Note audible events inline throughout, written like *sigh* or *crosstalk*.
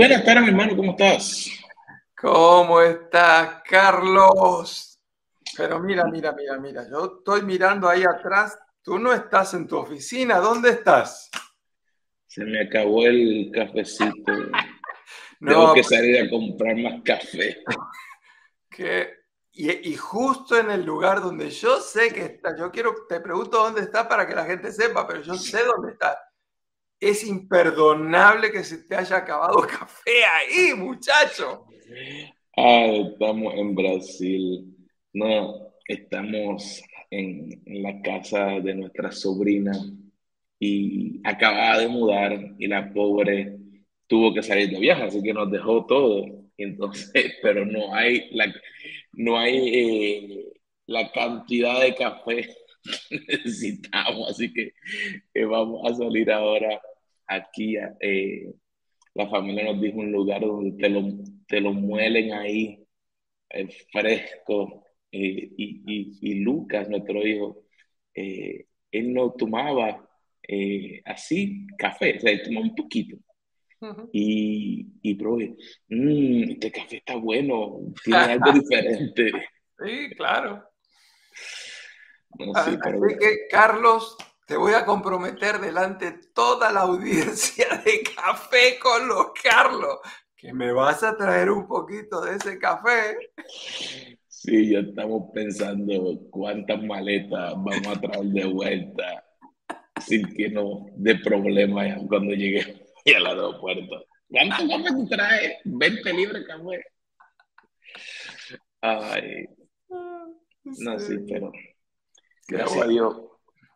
Buenas tardes, mi hermano, ¿cómo estás? ¿Cómo estás, Carlos? Pero mira, mira, mira, mira, yo estoy mirando ahí atrás, tú no estás en tu oficina, ¿dónde estás? Se me acabó el cafecito. *laughs* Tengo que salir a comprar más café. *laughs* Que, y, y, justo en el lugar donde yo sé que está, yo quiero, te pregunto dónde está para que la gente sepa, pero yo sé dónde está es imperdonable que se te haya acabado café ahí, muchacho. Ah, estamos en Brasil. No, estamos en, la casa de nuestra sobrina y acababa de mudar y la pobre tuvo que salir de viaje, así que nos dejó todo. Entonces, *laughs* pero no hay la, no hay eh, la cantidad de café *laughs* que necesitamos, así que eh, vamos a salir ahora aquí eh, la familia nos dijo un lugar donde te lo, te lo muelen ahí, eh, fresco. Eh, y, y, Lucas, nuestro hijo, él no tomaba así café, o sea, él tomaba un poquito. Y, y probé, mmm, este café está bueno, tiene algo *laughs* diferente. Sí, claro. Así que, Carlos, te voy a comprometer delante de toda la audiencia de Café con los Carlos, que me vas a traer un poquito de ese café. Sí, ya estamos pensando cuántas maletas vamos a traer de vuelta sin que nos dé problema cuando lleguemos al aeropuerto. ¿Cuánto café tú traes? 20 libres café. Ay. Ah, no, sí, pero gracias a Dios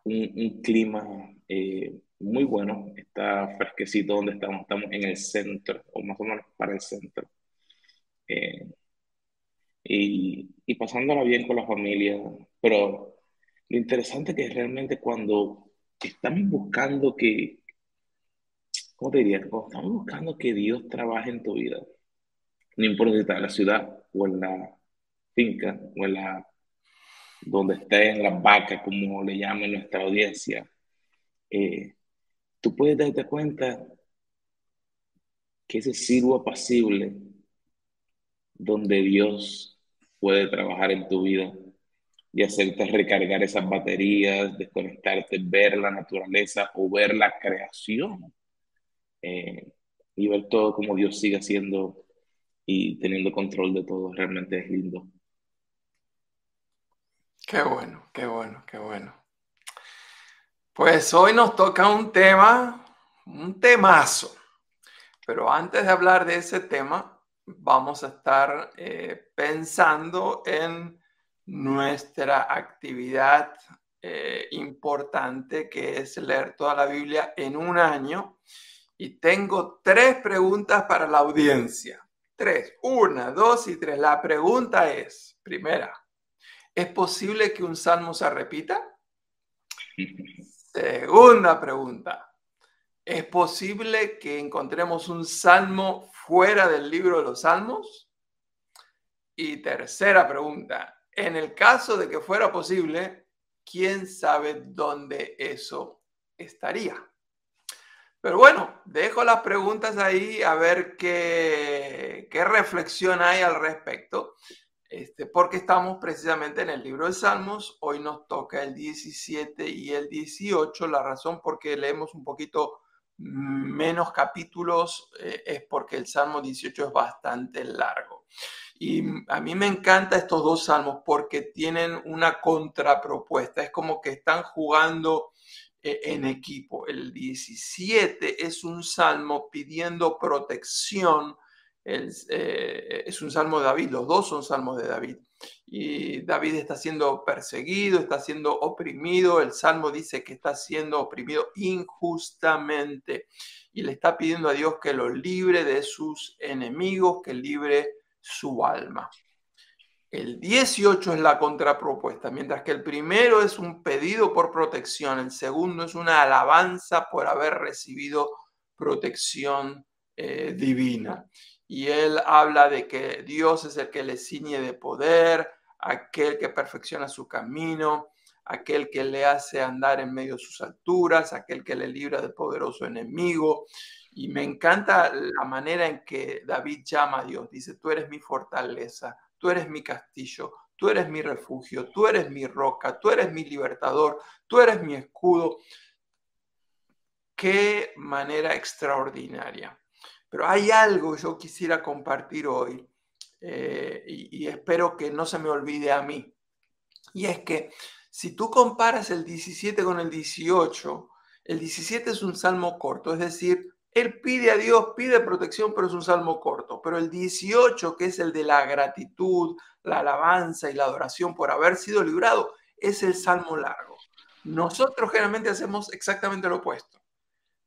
un, clima eh, muy bueno, está fresquecito donde estamos, estamos en el centro, o más o menos para el centro. Eh, y, y pasándola bien con la familia, pero lo interesante es que realmente cuando estamos buscando que, ¿cómo te diría? Cuando estamos buscando que Dios trabaje en tu vida, no importa si está en la ciudad o en la finca o en la donde estén las vacas, como le llaman nuestra audiencia, eh, tú puedes darte cuenta que ese sirvo apacible donde Dios puede trabajar en tu vida y hacerte recargar esas baterías, desconectarte, ver la naturaleza o ver la creación eh, y ver todo como Dios sigue haciendo y teniendo control de todo, realmente es lindo. Qué bueno, qué bueno, qué bueno. Pues hoy nos toca un tema, un temazo. Pero antes de hablar de ese tema, vamos a estar eh, pensando en nuestra actividad eh, importante que es leer toda la Biblia en un año. Y tengo tres preguntas para la audiencia. Tres, una, dos y tres. La pregunta es, primera, ¿Es posible que un salmo se repita? *laughs* Segunda pregunta. ¿Es posible que encontremos un salmo fuera del libro de los salmos? Y tercera pregunta. En el caso de que fuera posible, ¿quién sabe dónde eso estaría? Pero bueno, dejo las preguntas ahí a ver qué, qué reflexión hay al respecto. Este, porque estamos precisamente en el libro de Salmos. Hoy nos toca el 17 y el 18. La razón por qué leemos un poquito menos capítulos eh, es porque el Salmo 18 es bastante largo. Y a mí me encantan estos dos salmos porque tienen una contrapropuesta. Es como que están jugando eh, en equipo. El 17 es un salmo pidiendo protección eh, es un salmo de David, los dos son salmos de David. Y David está siendo perseguido, está siendo oprimido, el salmo dice que está siendo oprimido injustamente y le está pidiendo a Dios que lo libre de sus enemigos, que libre su alma. El 18 es la contrapropuesta, mientras que el primero es un pedido por protección, el segundo es una alabanza por haber recibido protección eh, divina y él habla de que Dios es el que le ciñe de poder, aquel que perfecciona su camino, aquel que le hace andar en medio de sus alturas, aquel que le libra del poderoso enemigo. Y me encanta la manera en que David llama a Dios. Dice, tú eres mi fortaleza, tú eres mi castillo, tú eres mi refugio, tú eres mi roca, tú eres mi libertador, tú eres mi escudo. Qué manera extraordinaria. Pero hay algo yo quisiera compartir hoy eh, y, espero que no se me olvide a mí. Y es que si tú comparas el 17 con el 18, el 17 es un salmo corto, es decir, él pide a Dios, pide protección, pero es un salmo corto. Pero el 18, que es el de la gratitud, la alabanza y la adoración por haber sido librado, es el salmo largo. Nosotros generalmente hacemos exactamente lo opuesto.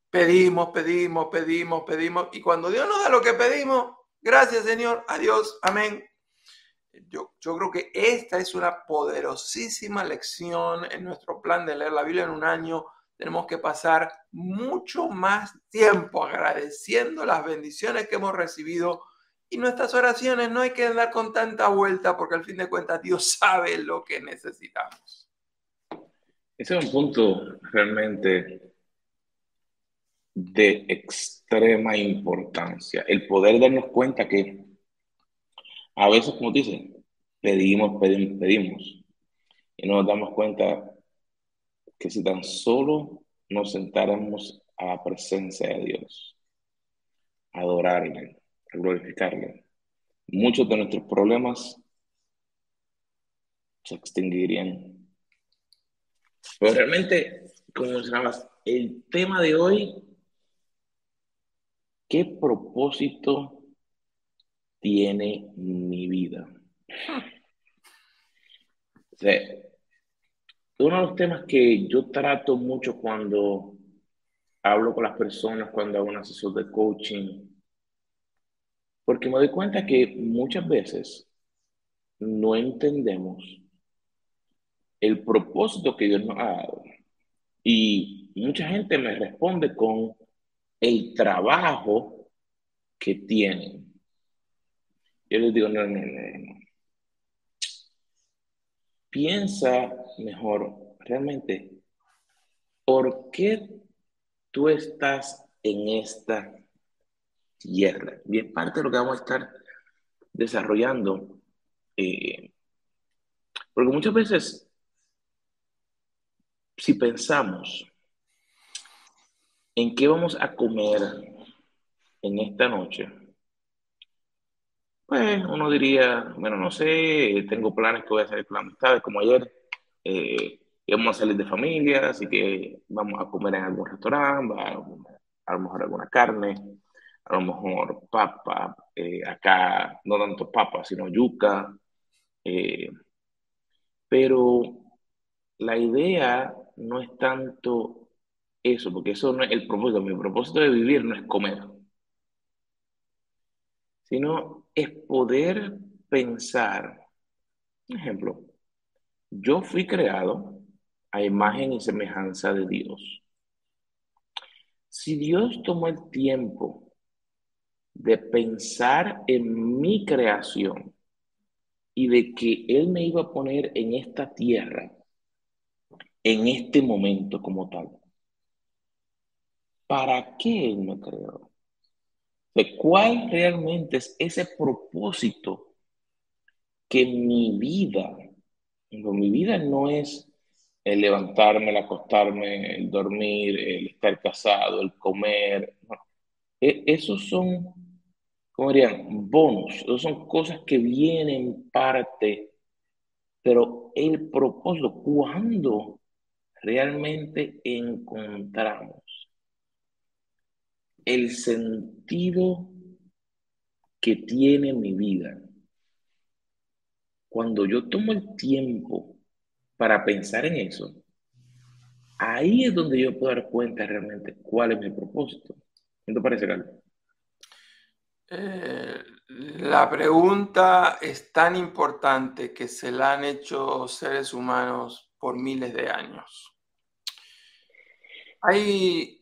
Pedimos, pedimos, pedimos, pedimos. Y cuando Dios nos da lo que pedimos, gracias Señor, adiós, amén. Yo, yo creo que esta es una poderosísima lección en nuestro plan de leer la Biblia en un año. Tenemos que pasar mucho más tiempo agradeciendo las bendiciones que hemos recibido y nuestras oraciones no hay que andar con tanta vuelta porque al fin de cuentas Dios *laughs* sabe lo que necesitamos. Ese es un punto realmente de extrema importancia. El poder darnos cuenta que a veces, como dicen, pedimos, pedimos, pedimos. Y nos damos cuenta que si tan solo nos sentáramos a la presencia de Dios, a adorarle, a glorificarle, muchos de nuestros problemas se extinguirían. Pero realmente, como mencionabas, el tema de hoy ¿Qué propósito tiene mi vida? uno de los temas que yo trato mucho cuando hablo con las personas, cuando hago un asesor de coaching, porque me doy cuenta que muchas veces no entendemos el propósito que Dios nos ha dado. Y mucha gente me responde con el trabajo que tienen. Yo les digo, no, no, no. Piensa mejor, realmente, ¿por qué tú estás en esta tierra? Bien, parte de lo que vamos a estar desarrollando, eh, porque muchas veces, si pensamos ¿En qué vamos a comer en esta noche? Pues uno diría, bueno, no sé, tengo planes que voy a hacer con amistades, como ayer eh, íbamos a salir de familia, así que vamos a comer en algún restaurante, a, lo mejor alguna carne, a lo mejor papa, eh, acá no tanto papa, sino yuca. Eh, pero la idea no es tanto eso, porque eso no es el propósito. Mi propósito de vivir no es comer, sino es poder pensar. Ejemplo, yo fui creado a imagen y semejanza de Dios. Si Dios tomó el tiempo de pensar en mi creación y de que Él me iba a poner en esta tierra, en este momento como tal, ¿para qué Él me creó? ¿De cuál realmente es ese propósito que mi vida, mi vida no es el levantarme, el acostarme, el dormir, el estar casado, el comer. E, esos son, ¿cómo dirían? Bonos. Esos son cosas que vienen parte. Pero el propósito, cuando realmente encontramos el sentido que tiene mi vida. Cuando yo tomo el tiempo para pensar en eso, ahí es donde yo puedo dar cuenta realmente cuál es mi propósito. ¿Qué te parece, Carlos? Eh, la pregunta es tan importante que se la han hecho seres humanos por miles de años. Hay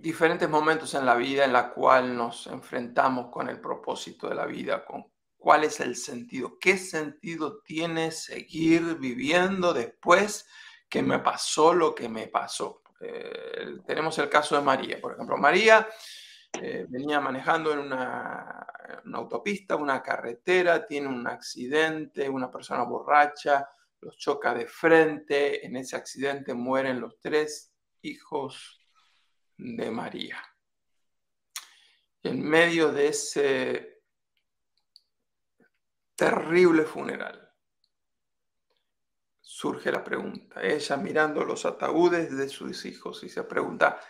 diferentes momentos en la vida en la cual nos enfrentamos con el propósito de la vida, con cuál es el sentido, qué sentido tiene seguir viviendo después que me pasó lo que me pasó. Eh, tenemos el caso de María, por ejemplo. María eh, venía manejando en una, una, autopista, una carretera, tiene un accidente, una persona borracha los choca de frente, en ese accidente mueren los tres hijos de María. En medio de ese terrible funeral, surge la pregunta. Ella mirando los ataúdes de sus hijos y se pregunta,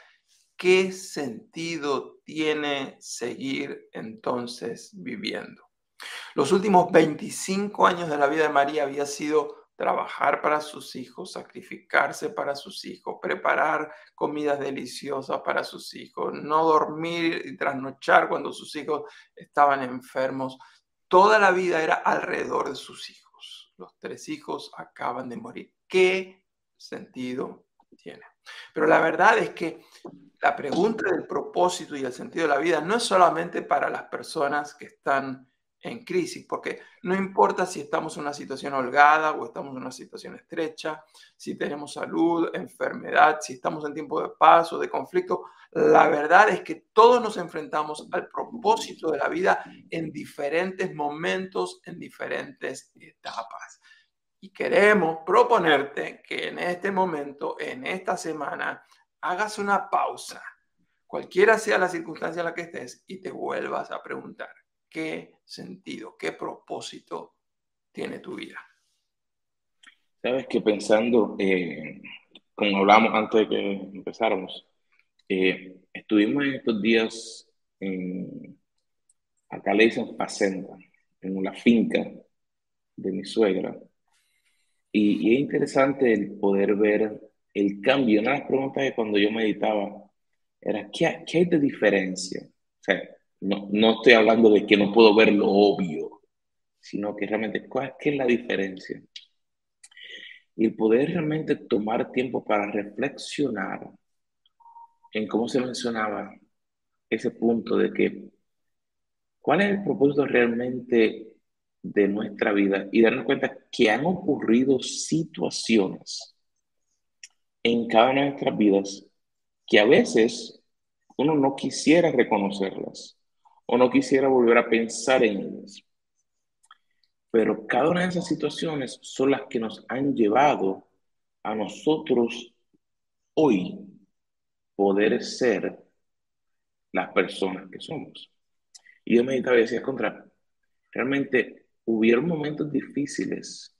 ¿qué sentido tiene seguir entonces viviendo? Los últimos 25 años de la vida de María había sido trabajar para sus hijos, sacrificarse para sus hijos, preparar comidas deliciosas para sus hijos, no dormir y trasnochar cuando sus hijos estaban enfermos. Toda la vida era alrededor de sus hijos. Los tres hijos acaban de morir. ¿Qué sentido tiene? Pero la verdad es que la pregunta del propósito y el sentido de la vida no es solamente para las personas que están en crisis, porque no importa si estamos en una situación holgada o estamos en una situación estrecha, si tenemos salud, enfermedad, si estamos en tiempo de paz o de conflicto, la verdad es que todos nos enfrentamos al propósito de la vida en diferentes momentos, en diferentes etapas. Y queremos proponerte que en este momento, en esta semana, hagas una pausa, cualquiera sea la circunstancia en la que estés, y te vuelvas a preguntar, qué sentido, qué propósito tiene tu vida. Sabes que pensando, eh, como hablamos antes de que empezáramos, eh, estuvimos en estos días en, acá le dicen Facenda, en una finca de mi suegra. Y, es interesante el poder ver el cambio. Una de las preguntas que cuando yo meditaba era, ¿qué, qué hay de diferencia? O sea, no, no estoy hablando de que no puedo ver lo obvio, sino que realmente, ¿cuál, ¿qué es la diferencia? Y poder realmente tomar tiempo para reflexionar en cómo se mencionaba ese punto de que cuál es el propósito realmente de nuestra vida y darnos cuenta que han ocurrido situaciones en cada una de nuestras vidas que a veces uno no quisiera reconocerlas, o no quisiera volver a pensar en ellas. Pero cada una de esas situaciones son las que nos han llevado a nosotros hoy poder ser las personas que somos. Y yo meditaba y decía, contra, realmente hubieron momentos difíciles,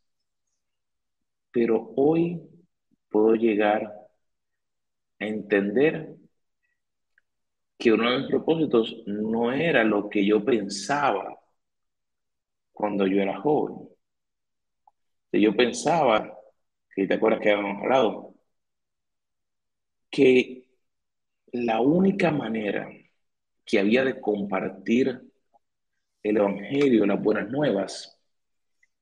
pero hoy puedo llegar a entender que uno de mis propósitos no era lo que yo pensaba cuando yo era joven. Yo pensaba, si te acuerdas que habíamos hablado, que la única manera que había de compartir el Evangelio, las buenas nuevas,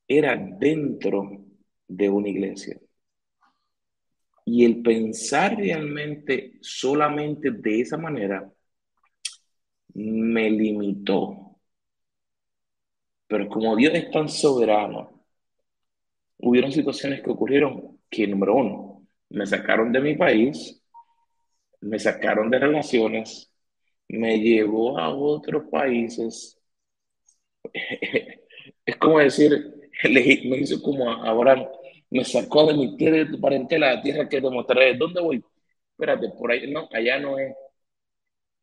era dentro de una iglesia. Y el pensar realmente solamente de esa manera me limitó. Pero como Dios es tan soberano, hubieron situaciones que ocurrieron que, número uno, me sacaron de mi país, me sacaron de relaciones, me llevó a otros países. *laughs* es como decir, me hizo como ahora me sacó de mi tierra, de tu parentela, la tierra que te mostraré. ¿Dónde voy? Espérate, por ahí, no, allá no es.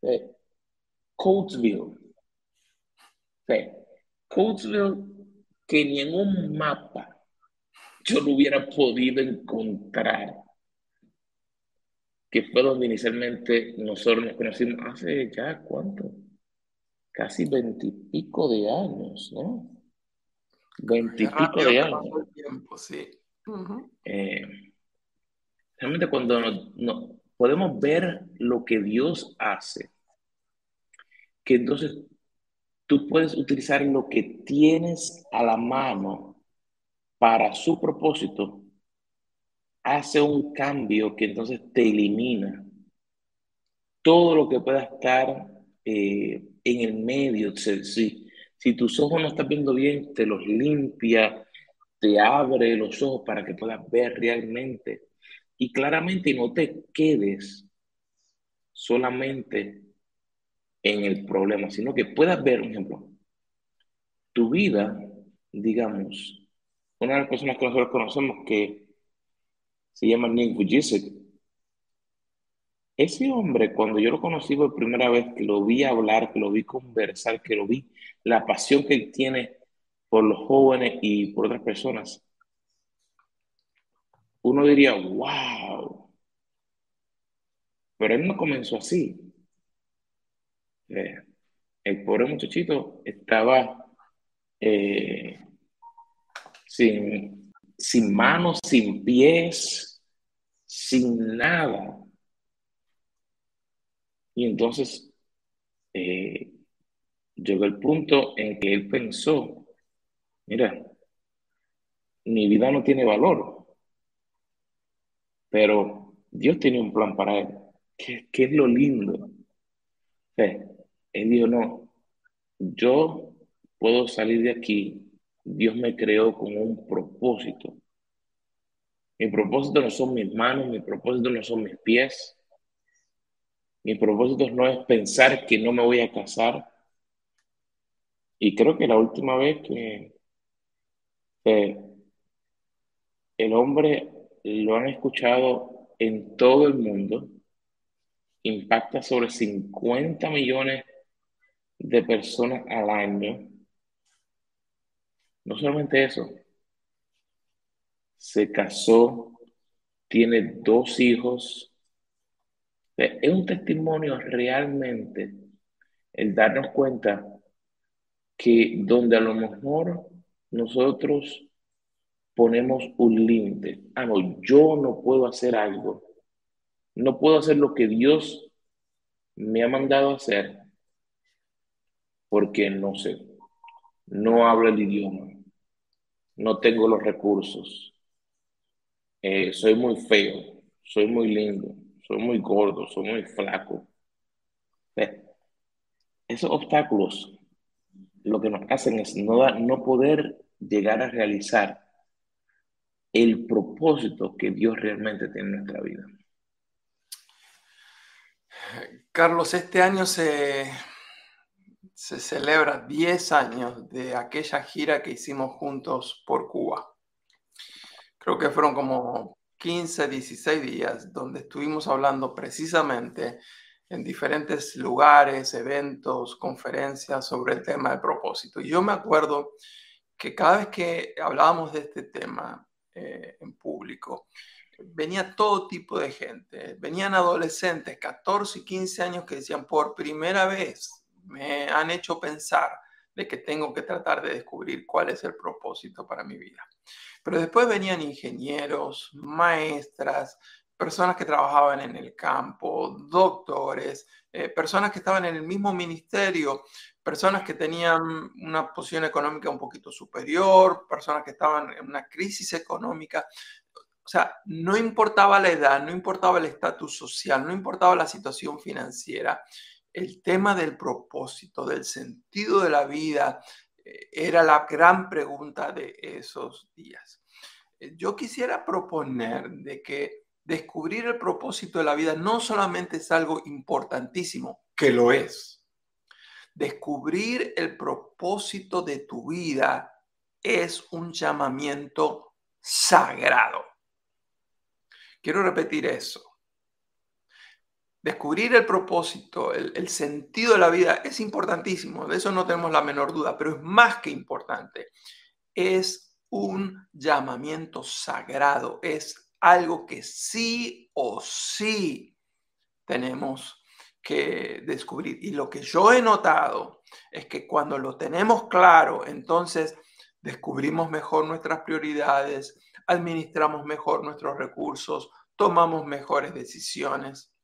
Eh, Coatesville. Coatesville que ni en un mapa yo lo hubiera podido encontrar. Que fue donde inicialmente nosotros nos conocimos hace ya cuánto? Casi veintipico de años, ¿no? Veintipico de años. sí. Eh, realmente cuando no, podemos ver lo que Dios hace que entonces tú puedes utilizar lo que tienes a la mano para su propósito, hace un cambio que entonces te elimina todo lo que pueda estar eh, en el medio. Si, si tus ojos no están viendo bien, te los limpia, te abre los ojos para que puedas ver realmente y claramente no te quedes solamente en el problema, sino que puedas ver, un ejemplo, tu vida, digamos, una de las personas que nosotros conocemos que se llama Nick Vujicic, ese hombre, cuando yo lo conocí por primera vez, que lo vi hablar, que lo vi conversar, que lo vi, la pasión que él tiene por los jóvenes y por otras personas, uno diría, wow. Pero él no comenzó así. Eh, el pobre muchachito estaba eh, sin, sin manos, sin pies, sin nada. Y entonces eh, llegó el punto en que él pensó, mira, mi vida no tiene valor, pero Dios tiene un plan para él. ¿Qué, es lo lindo? Él dijo, no, yo puedo salir de aquí. Dios me creó con un propósito. Mi propósito no son mis manos, mi propósito no son mis pies. Mi propósito no es pensar que no me voy a casar. Y creo que la última vez que el hombre lo han escuchado en todo el mundo, impacta sobre 50 millones de personas al año. No solamente eso, se casó, tiene dos hijos. Es un testimonio realmente el darnos cuenta que donde a lo mejor nosotros ponemos un límite, yo no puedo hacer algo, no puedo hacer lo que Dios me ha mandado hacer, porque no sé, no hablo el idioma, no tengo los recursos, eh, soy muy feo, soy muy lindo, soy muy gordo, soy muy flaco. Esos obstáculos lo que nos hacen es no, no poder llegar a realizar el propósito que Dios realmente tiene en nuestra vida. Carlos, este año se, se celebra 10 años de aquella gira que hicimos juntos por Cuba. Creo que fueron como 15, 16 días donde estuvimos hablando precisamente en diferentes lugares, eventos, conferencias sobre el tema del propósito. Y yo me acuerdo que cada vez que hablábamos de este tema eh, en público, venía todo tipo de gente. Venían adolescentes, 14 y 15 años, que decían, por primera vez me han hecho pensar de que tengo que tratar de descubrir cuál es el propósito para mi vida. Pero después venían ingenieros, maestras, personas que trabajaban en el campo, doctores, eh, personas que estaban en el mismo ministerio, personas que tenían una posición económica un poquito superior, personas que estaban en una crisis económica. O sea, no importaba la edad, no importaba el estatus social, no importaba la situación financiera el tema del propósito, del sentido de la vida, eh, era la gran pregunta de esos días. Eh, yo quisiera proponer de que descubrir el propósito de la vida no solamente es algo importantísimo, que lo es. Descubrir el propósito de tu vida es un llamamiento sagrado. Quiero repetir eso. Descubrir el propósito, el, sentido de la vida es importantísimo, de eso no tenemos la menor duda, pero es más que importante. Es un llamamiento sagrado, es algo que sí o sí tenemos que descubrir. Y lo que yo he notado es que cuando lo tenemos claro, entonces descubrimos mejor nuestras prioridades, administramos mejor nuestros recursos, tomamos mejores decisiones.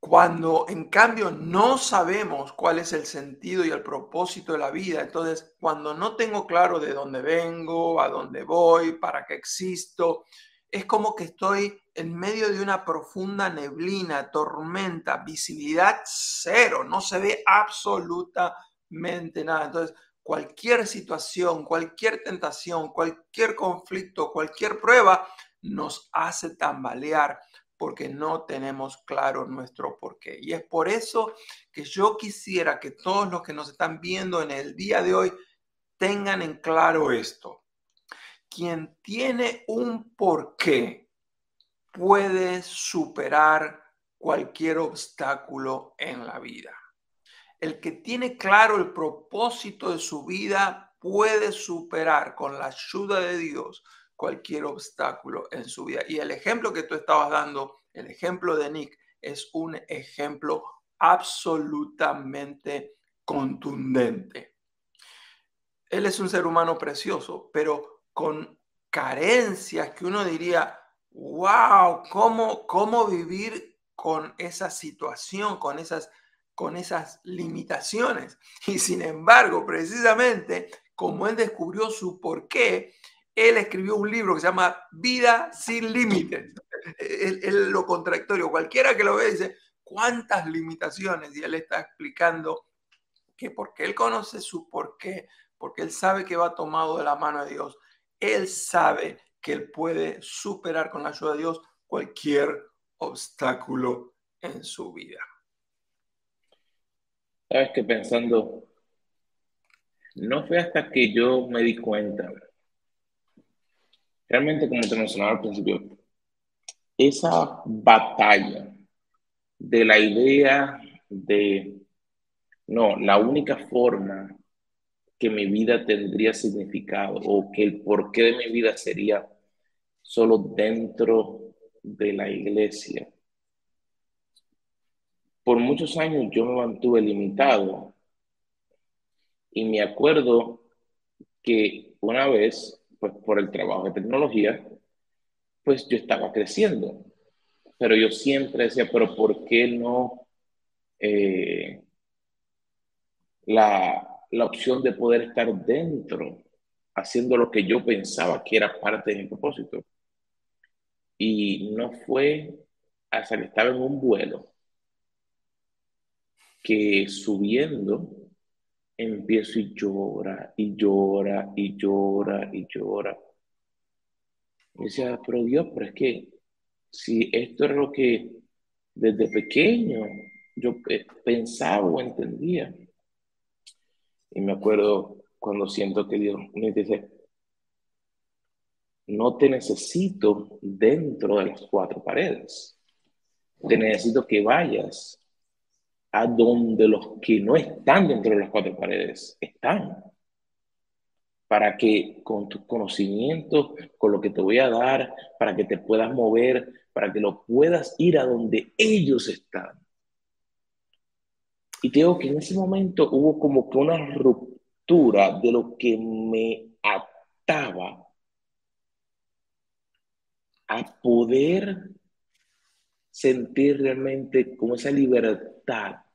Cuando en cambio no sabemos cuál es el sentido y el propósito de la vida, entonces cuando no tengo claro de dónde vengo, a dónde voy, para qué existo, es como que estoy en medio de una profunda neblina, tormenta, visibilidad cero, no se ve absolutamente nada. Entonces, cualquier situación, cualquier tentación, cualquier conflicto, cualquier prueba nos hace tambalear porque no tenemos claro nuestro porqué. Y es por eso que yo quisiera que todos los que nos están viendo en el día de hoy tengan en claro esto. Quien tiene un porqué puede superar cualquier obstáculo en la vida. El que tiene claro el propósito de su vida puede superar con la ayuda de Dios cualquier obstáculo en su vida. Y el ejemplo que tú estabas dando, el ejemplo de Nick, es un ejemplo absolutamente contundente. Él es un ser humano precioso, pero con carencias que uno diría, wow, ¿cómo, cómo vivir con esa situación, con esas, con esas limitaciones? Y sin embargo, precisamente como él descubrió su porqué, él escribió un libro que se llama Vida sin límites. Es lo contradictorio. Cualquiera que lo ve dice, ¿cuántas limitaciones? Y él está explicando que porque él conoce su porqué, porque él sabe que va tomado de la mano de Dios, él sabe que él puede superar con la ayuda de Dios cualquier obstáculo en su vida. Sabes que pensando, no fue hasta que yo me di cuenta Realmente, como te mencionaba al principio, esa batalla de la idea de, no, la única forma que mi vida tendría significado o que el porqué de mi vida sería solo dentro de la iglesia. Por muchos años yo me mantuve limitado y me acuerdo que una vez pues por el trabajo de tecnología, pues yo estaba creciendo. Pero yo siempre decía, pero ¿por qué no eh, la, la opción de poder estar dentro, haciendo lo que yo pensaba que era parte de mi propósito? Y no fue hasta que estaba en un vuelo que subiendo empiezo y llora y llora y llora y llora. Y decía, pero Dios, pero es que si esto es lo que desde pequeño yo pensaba o entendía. Y me acuerdo cuando siento que Dios me dice, no te necesito dentro de las cuatro paredes. Te necesito que vayas a donde los que no están dentro de las cuatro paredes están. Para que con tus conocimientos, con lo que te voy a dar, para que te puedas mover, para que lo puedas ir a donde ellos están. Y te digo que en ese momento hubo como que una ruptura de lo que me ataba a poder sentir realmente como esa libertad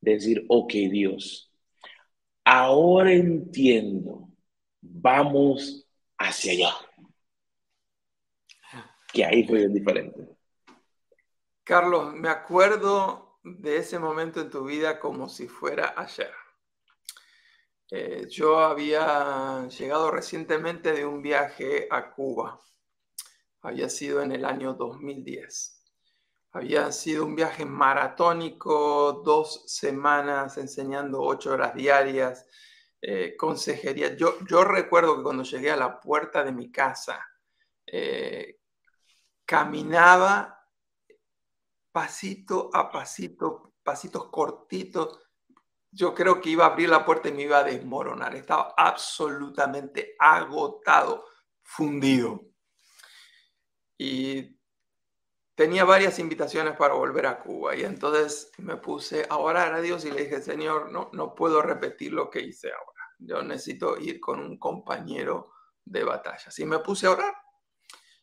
decir, ok Dios, ahora entiendo, vamos hacia allá. Que ahí fue diferente. Carlos, me acuerdo de ese momento en tu vida como si fuera ayer. Eh, yo había llegado recientemente de un viaje a Cuba. Había sido en el año 2010. Había sido un viaje maratónico, dos semanas enseñando ocho horas diarias, eh, consejería. Yo, yo recuerdo que cuando llegué a la puerta de mi casa, eh, caminaba pasito a pasito, pasitos cortitos. Yo creo que iba a abrir la puerta y me iba a desmoronar. Estaba absolutamente agotado, fundido. Y tenía varias invitaciones para volver a Cuba y entonces me puse a orar a Dios y le dije, Señor, no, no puedo repetir lo que hice ahora. Yo necesito ir con un compañero de batalla. Y me puse a orar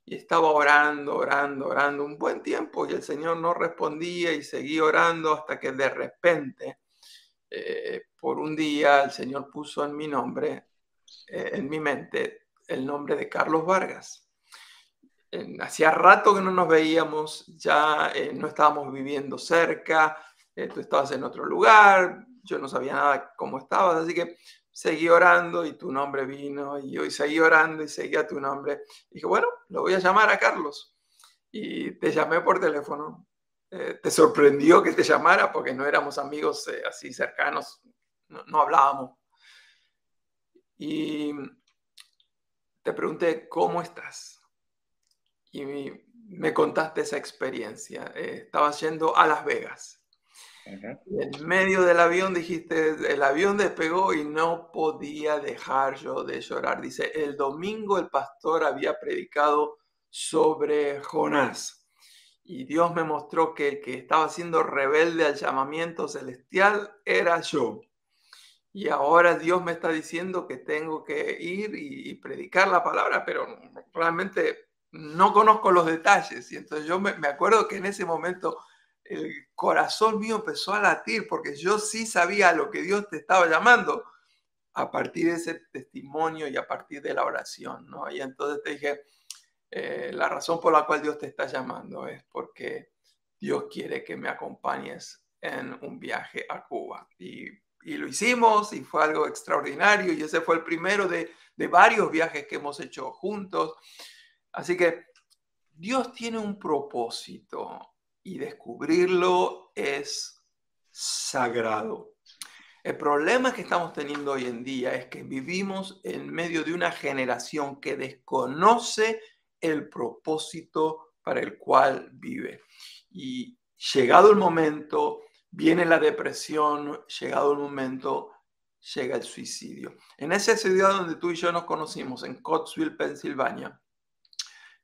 y estaba orando, orando, orando un buen tiempo y el Señor no respondía y seguí orando hasta que de repente, eh, por un día, el Señor puso en mi nombre, eh, en mi mente, el nombre de Carlos Vargas hacía rato que no nos veíamos, ya eh, no estábamos viviendo cerca, eh, tú estabas en otro lugar, yo no sabía nada cómo estabas, así que seguí orando y tu nombre vino y hoy seguí orando y seguía tu nombre. Dije, bueno, lo voy a llamar a Carlos. Y te llamé por teléfono. Eh, te sorprendió que te llamara porque no éramos amigos así cercanos, no, no, hablábamos. Y te pregunté, ¿cómo estás? Y me contaste esa experiencia. Eh, estabas yendo a Las Vegas. En medio del avión dijiste, el avión despegó y no podía dejar yo de llorar. Dice, el domingo el pastor había predicado sobre Jonás y Dios me mostró que el que estaba siendo rebelde al llamamiento celestial era yo. Y ahora Dios me está diciendo que tengo que ir y, predicar la palabra, pero realmente no conozco los detalles. Y entonces yo me, me acuerdo que en ese momento el corazón mío empezó a latir porque yo sí sabía lo que Dios te estaba llamando a partir de ese testimonio y a partir de la oración, ¿no? Y entonces te dije, eh, la razón por la cual Dios te está llamando es porque Dios quiere que me acompañes en un viaje a Cuba. Y, y lo hicimos y fue algo extraordinario y ese fue el primero de, de varios viajes que hemos hecho juntos. Así que Dios tiene un propósito y descubrirlo es sagrado. El problema que estamos teniendo hoy en día es que vivimos en medio de una generación que desconoce el propósito para el cual vive. Y llegado el momento, viene la depresión, llegado el momento, llega el suicidio. En esa ciudad donde tú y yo nos conocimos, en Coatesville, Pensilvania,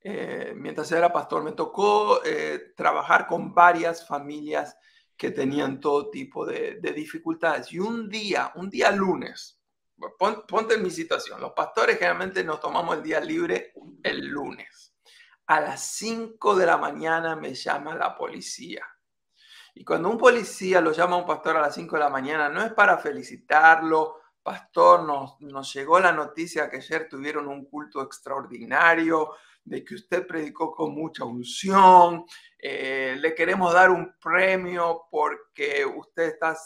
eh, mientras era pastor, me tocó eh, trabajar con varias familias que tenían todo tipo de, dificultades. Y un día, un día lunes, ponte en mi situación, los pastores generalmente nos tomamos el día libre el lunes. A las 5 de la mañana me llama la policía. Y cuando un policía lo llama a un pastor a las 5 de la mañana, no es para felicitarlo, pastor, nos, nos llegó la noticia que ayer tuvieron un culto extraordinario, de que usted predicó con mucha unción, eh, le queremos dar un premio porque usted está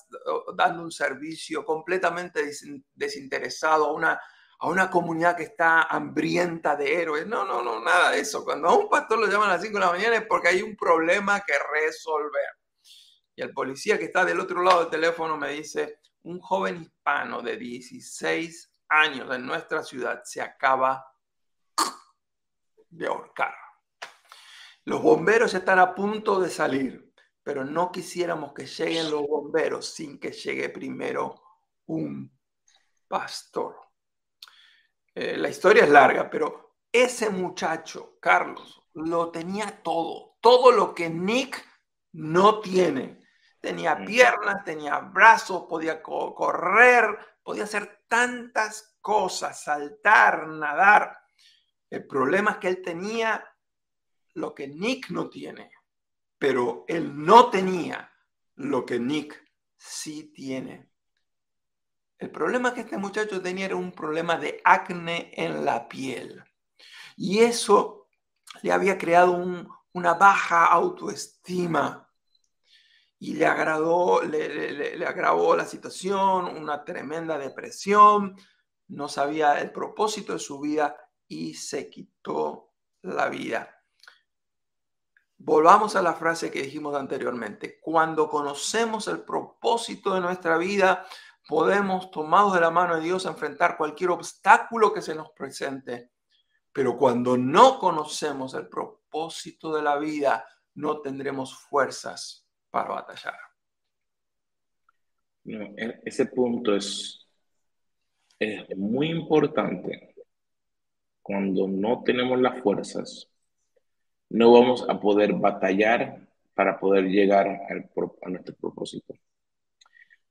dando un servicio completamente desinteresado a una, a una comunidad que está hambrienta de héroes. No, no, no, nada de eso. Cuando a un pastor lo llaman a las 5 de la mañana es porque hay un problema que resolver. Y el policía que está del otro lado del teléfono me dice, un joven hispano de 16 años en nuestra ciudad se acaba de ahorcar. Los bomberos están a punto de salir, pero no quisiéramos que lleguen los bomberos sin que llegue primero un pastor. Eh, la historia es larga, pero ese muchacho, Carlos, lo tenía todo, todo lo que Nick no tiene. Tenía piernas, tenía brazos, podía correr, podía hacer tantas cosas, saltar, nadar. El problema es que él tenía lo que Nick no tiene, pero él no tenía lo que Nick sí tiene. El problema que este muchacho tenía era un problema de acné en la piel. Y eso le había creado una baja autoestima y le, le agravó la situación, una tremenda depresión, no sabía el propósito de su vida y se quitó la vida. Volvamos a la frase que dijimos anteriormente. Cuando conocemos el propósito de nuestra vida, podemos, tomados de la mano de Dios, enfrentar cualquier obstáculo que se nos presente. Pero cuando no conocemos el propósito de la vida, no tendremos fuerzas para batallar. E-, ese punto es, es muy importante cuando no tenemos las fuerzas, no vamos a poder batallar para poder llegar a nuestro propósito.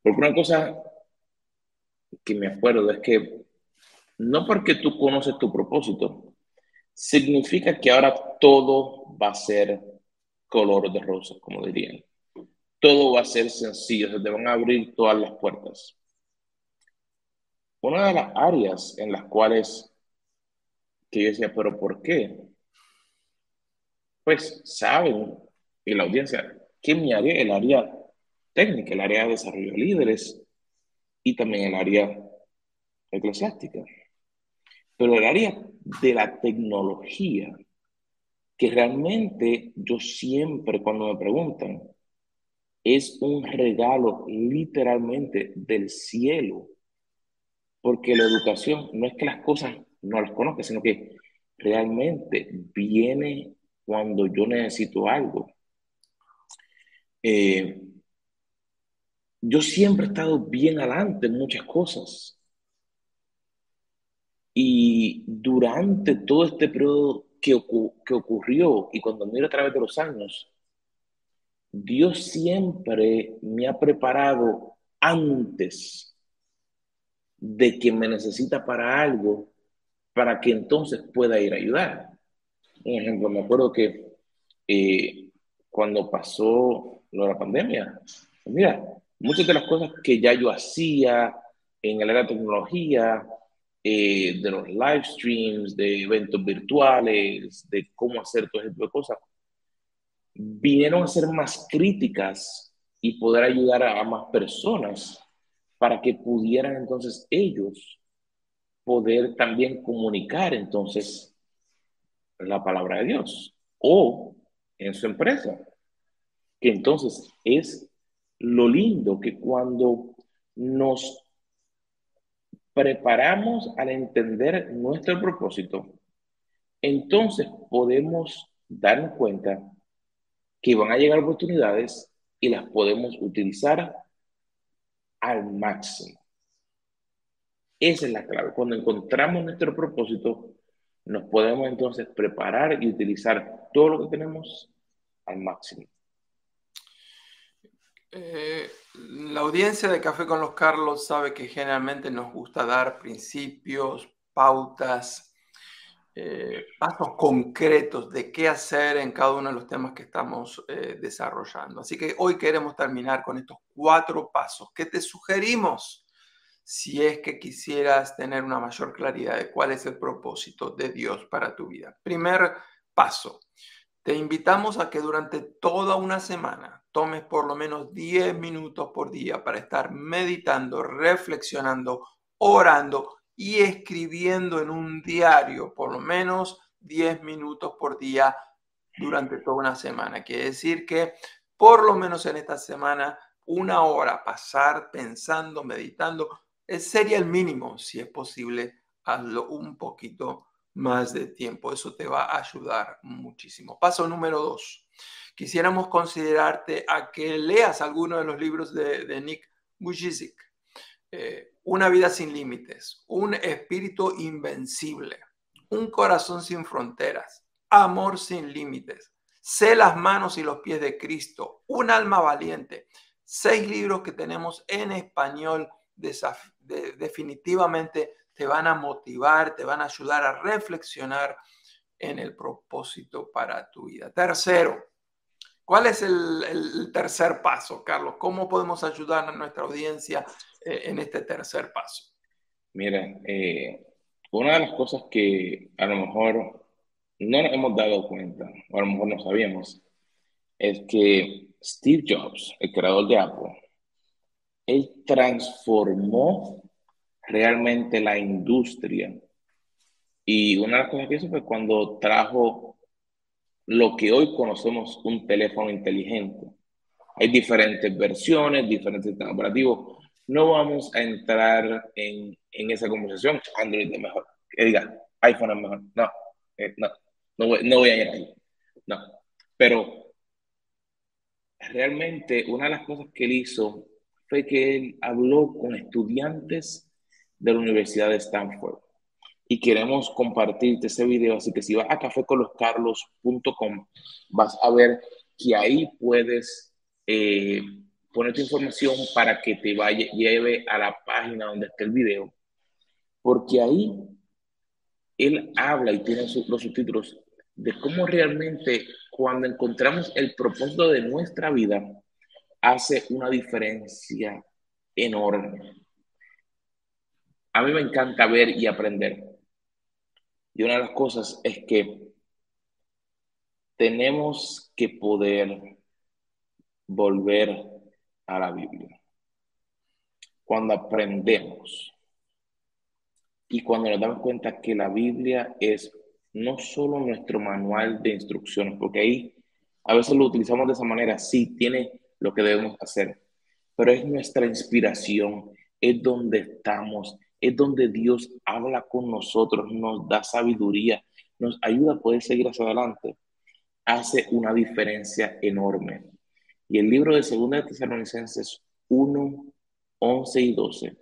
Porque una cosa que me acuerdo es que no porque tú conoces tu propósito, significa que ahora todo va a ser color de rosa, como dirían. Todo va a ser sencillo, se te van a abrir todas las puertas. Una de las áreas en las cuales que yo decía, pero ¿por qué? Pues saben, y la audiencia, que mi área, el área técnica, el área de desarrollo de líderes y también el área eclesiástica. Pero el área de la tecnología, que realmente yo siempre cuando me preguntan, es un regalo literalmente del cielo, porque la educación no es que las cosas no las conozca, sino que realmente viene cuando yo necesito algo. Eh, yo siempre he estado bien adelante en muchas cosas. Y durante todo este periodo que, que ocurrió y cuando miro a través de los años, Dios siempre me ha preparado antes de que me necesita para algo, para que entonces pueda ir a ayudar. Un ejemplo, me acuerdo que eh, cuando pasó la pandemia, mira, muchas de las cosas que ya yo hacía en el área de tecnología, eh, de los live streams, de eventos virtuales, de cómo hacer todo ese tipo de cosas, vinieron a ser más críticas y poder ayudar a más personas para que pudieran entonces ellos poder también comunicar entonces la palabra de Dios o en su empresa. Que entonces es lo lindo que cuando nos preparamos al entender nuestro propósito, entonces podemos darnos cuenta que van a llegar oportunidades y las podemos utilizar al máximo. Esa es la clave. Cuando encontramos nuestro propósito, nos podemos entonces preparar y utilizar todo lo que tenemos al máximo. Eh, la audiencia de Café con los Carlos sabe que generalmente nos gusta dar principios, pautas, eh, pasos concretos de qué hacer en cada uno de los temas que estamos eh, desarrollando. Así que hoy queremos terminar con estos cuatro pasos que te sugerimos si es que quisieras tener una mayor claridad de cuál es el propósito de Dios para tu vida. Primer paso, te invitamos a que durante toda una semana tomes por lo menos 10 minutos por día para estar meditando, reflexionando, orando y escribiendo en un diario por lo menos 10 minutos por día durante toda una semana. Quiere decir que por lo menos en esta semana una hora pasar pensando, meditando, sería el mínimo. Si es posible, hazlo un poquito más de tiempo. Eso te va a ayudar muchísimo. Paso número dos. Quisiéramos considerarte a que leas alguno de los libros de, Nick Vujicic. Eh, una vida sin límites, un espíritu invencible, un corazón sin fronteras, amor sin límites, sé las manos y los pies de Cristo, un alma valiente. Seis libros que tenemos en español definitivamente te van a motivar, te van a ayudar a reflexionar en el propósito para tu vida. Tercero, ¿cuál es el, tercer paso, Carlos? ¿Cómo podemos ayudar a nuestra audiencia eh, en este tercer paso? Mira, eh, una de las cosas que a lo mejor no nos hemos dado cuenta, o a lo mejor no sabíamos, es que Steve Jobs, el creador de Apple, él transformó realmente la industria. Y una de las cosas que hizo fue cuando trajo lo que hoy conocemos un teléfono inteligente. Hay diferentes versiones, diferentes sistemas operativos, no vamos a entrar en, en esa conversación. Android es mejor. Que diga, iPhone es mejor. No, eh, no, no voy, no voy a ir ahí. No. Pero realmente una de las cosas que él hizo fue que él habló con estudiantes de la Universidad de Stanford. Y queremos compartirte ese video, así que si vas a cafécoloscarlos.com vas a ver que ahí puedes eh, poner tu información para que te vaya, lleve a la página donde está el video, porque ahí él habla y tiene los subtítulos de cómo realmente cuando encontramos el propósito de nuestra vida, hace una diferencia enorme. A mí me encanta ver y aprender. Y una de las cosas es que tenemos que poder volver a la Biblia. Cuando aprendemos Y cuando nos damos cuenta que la Biblia es no solo nuestro manual de instrucciones, porque ahí a veces lo utilizamos de esa manera, sí, tiene lo que debemos hacer, pero es nuestra inspiración, es donde estamos, es donde Dios habla con nosotros, nos da sabiduría, nos ayuda a poder seguir hacia adelante. Hace una diferencia enorme. Y el libro de 2 de Tesalonicenses 1, 11 y 12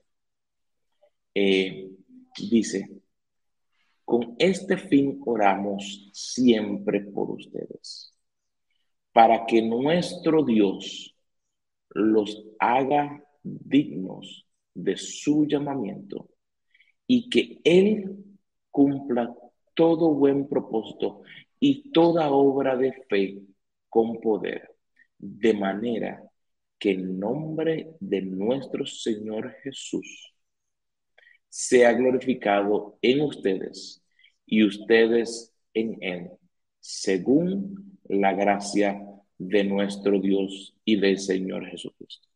eh, dice, con este fin oramos siempre por ustedes, para que nuestro Dios los haga dignos de su llamamiento y que Él cumpla todo buen propósito y toda obra de fe con poder, de manera que el nombre de nuestro Señor Jesús sea glorificado en ustedes y ustedes en Él, según la gracia de nuestro Dios y del Señor Jesucristo.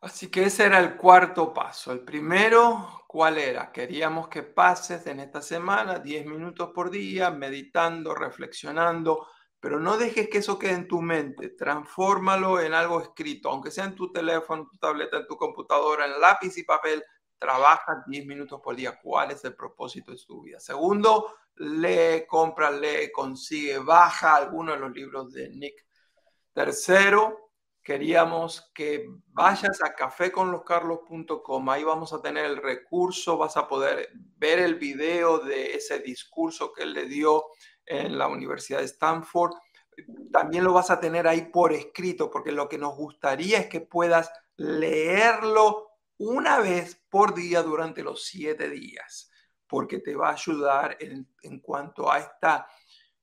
Así que ese era el cuarto paso. El primero, ¿cuál era? Queríamos que pases en esta semana 10 minutos por día, meditando, reflexionando, pero no dejes que eso quede en tu mente. Transfórmalo en algo escrito, aunque sea en tu teléfono, tu tableta, en tu computadora, en lápiz y papel. Trabaja 10 minutos por día. ¿Cuál es el propósito de tu vida? Segundo, lee, compra, lee, consigue, baja alguno de los libros de Nick. Tercero, queríamos que vayas a caféconloscarlos.com. Ahí vamos a tener el recurso, vas a poder ver el video de ese discurso que él le dio en la Universidad de Stanford. También lo vas a tener ahí por escrito, porque lo que nos gustaría es que puedas leerlo una vez por día durante los siete días, porque te va a ayudar en, cuanto a esta,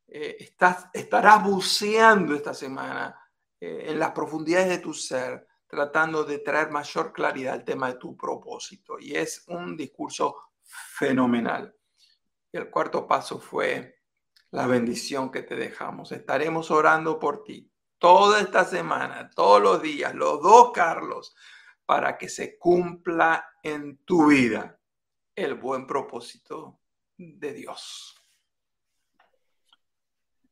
eh, estás, estarás buceando esta semana eh, en las profundidades de tu ser, tratando de traer mayor claridad al tema de tu propósito. Y es un discurso fenomenal. El cuarto paso fue la bendición que te dejamos. Estaremos orando por ti toda esta semana, todos los días, los dos Carlos, para que se cumpla en tu vida el buen propósito de Dios.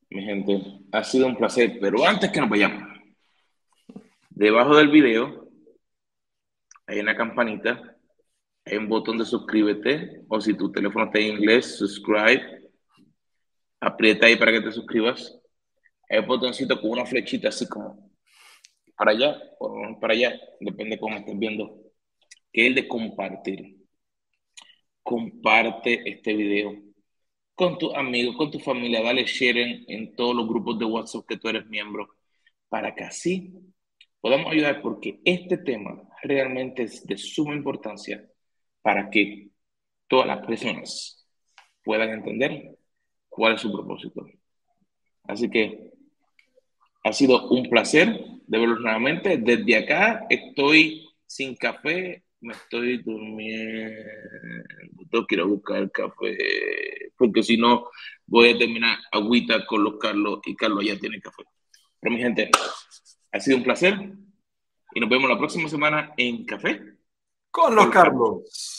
Mi gente, ha sido un placer, pero antes que nos vayamos, Debajo del video hay una campanita, hay un botón de suscríbete, o si tu teléfono está en inglés, subscribe. Aprieta ahí para que te suscribas. Hay un botoncito con una flechita así como para allá o para allá, depende cómo estés viendo, que es el de compartir. Comparte este video con tus amigos, con tu familia, dale share en, en todos los grupos de WhatsApp que tú eres miembro, para que así podamos ayudar porque este tema realmente es de suma importancia para que todas las personas puedan entender cuál es su propósito. Así que ha sido un placer de verlos nuevamente. Desde acá estoy sin café, me estoy durmiendo, quiero buscar café, porque si no voy a terminar agüita con los Carlos y Carlos ya tiene café. Pero mi gente, ha sido un placer y nos vemos la próxima semana en Café con los Carlos.